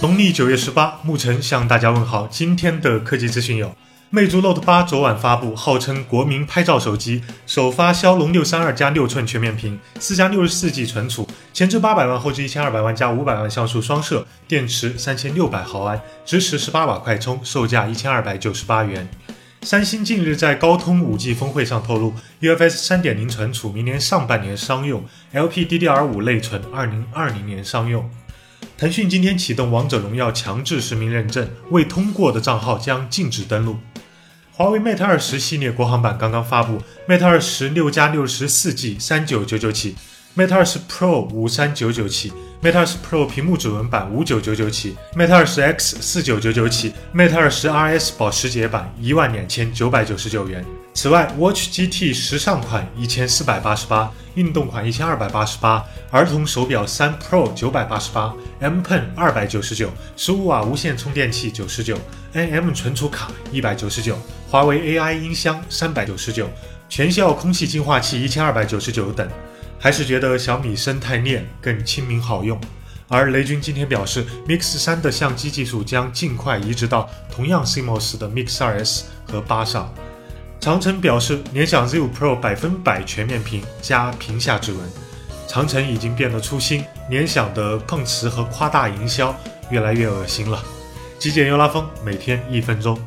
农历九月十八，牧晨向大家问好。今天的科技资讯有：魅族 Note 八昨晚发布，号称国民拍照手机，首发骁龙六三二加六寸全面屏，四加六十四 G 存储，前置八百万，后置一千二百万加五百万像素双摄，电池三千六百毫安，支持十八瓦快充，售价一千二百九十八元。三星近日在高通五 G 峰会上透露，UFS 三点零存储明年上半年商用，LPDDR 五内存二零二零年商用。腾讯今天启动《王者荣耀》强制实名认证，未通过的账号将禁止登录。华为 Mate 二十系列国行版刚刚发布，Mate 二十六加六十四 G 三九九九起，Mate 二十 Pro 五三九九起，Mate 二十 Pro 屏幕指纹版五九九九起，Mate 二十 X 四九九九起，Mate 二十 RS 保时捷版一万两千九百九十九元。此外，Watch GT 时尚款一千四百八十八，运动款一千二百八十八，儿童手表三 Pro 九百八十八，M Pen 二百九十九，十五瓦无线充电器九十九，NM 存储卡一百九十九，华为 AI 音箱三百九十九，全效空气净化器一千二百九十九等。还是觉得小米生态链更亲民好用。而雷军今天表示，Mix 三的相机技术将尽快移植到同样 CMOS 的 Mix 二 S 和八上。长城表示，联想 Z5 Pro 百分百全面屏加屏下指纹。长城已经变得粗心，联想的碰瓷和夸大营销越来越恶心了。极简又拉风，每天一分钟。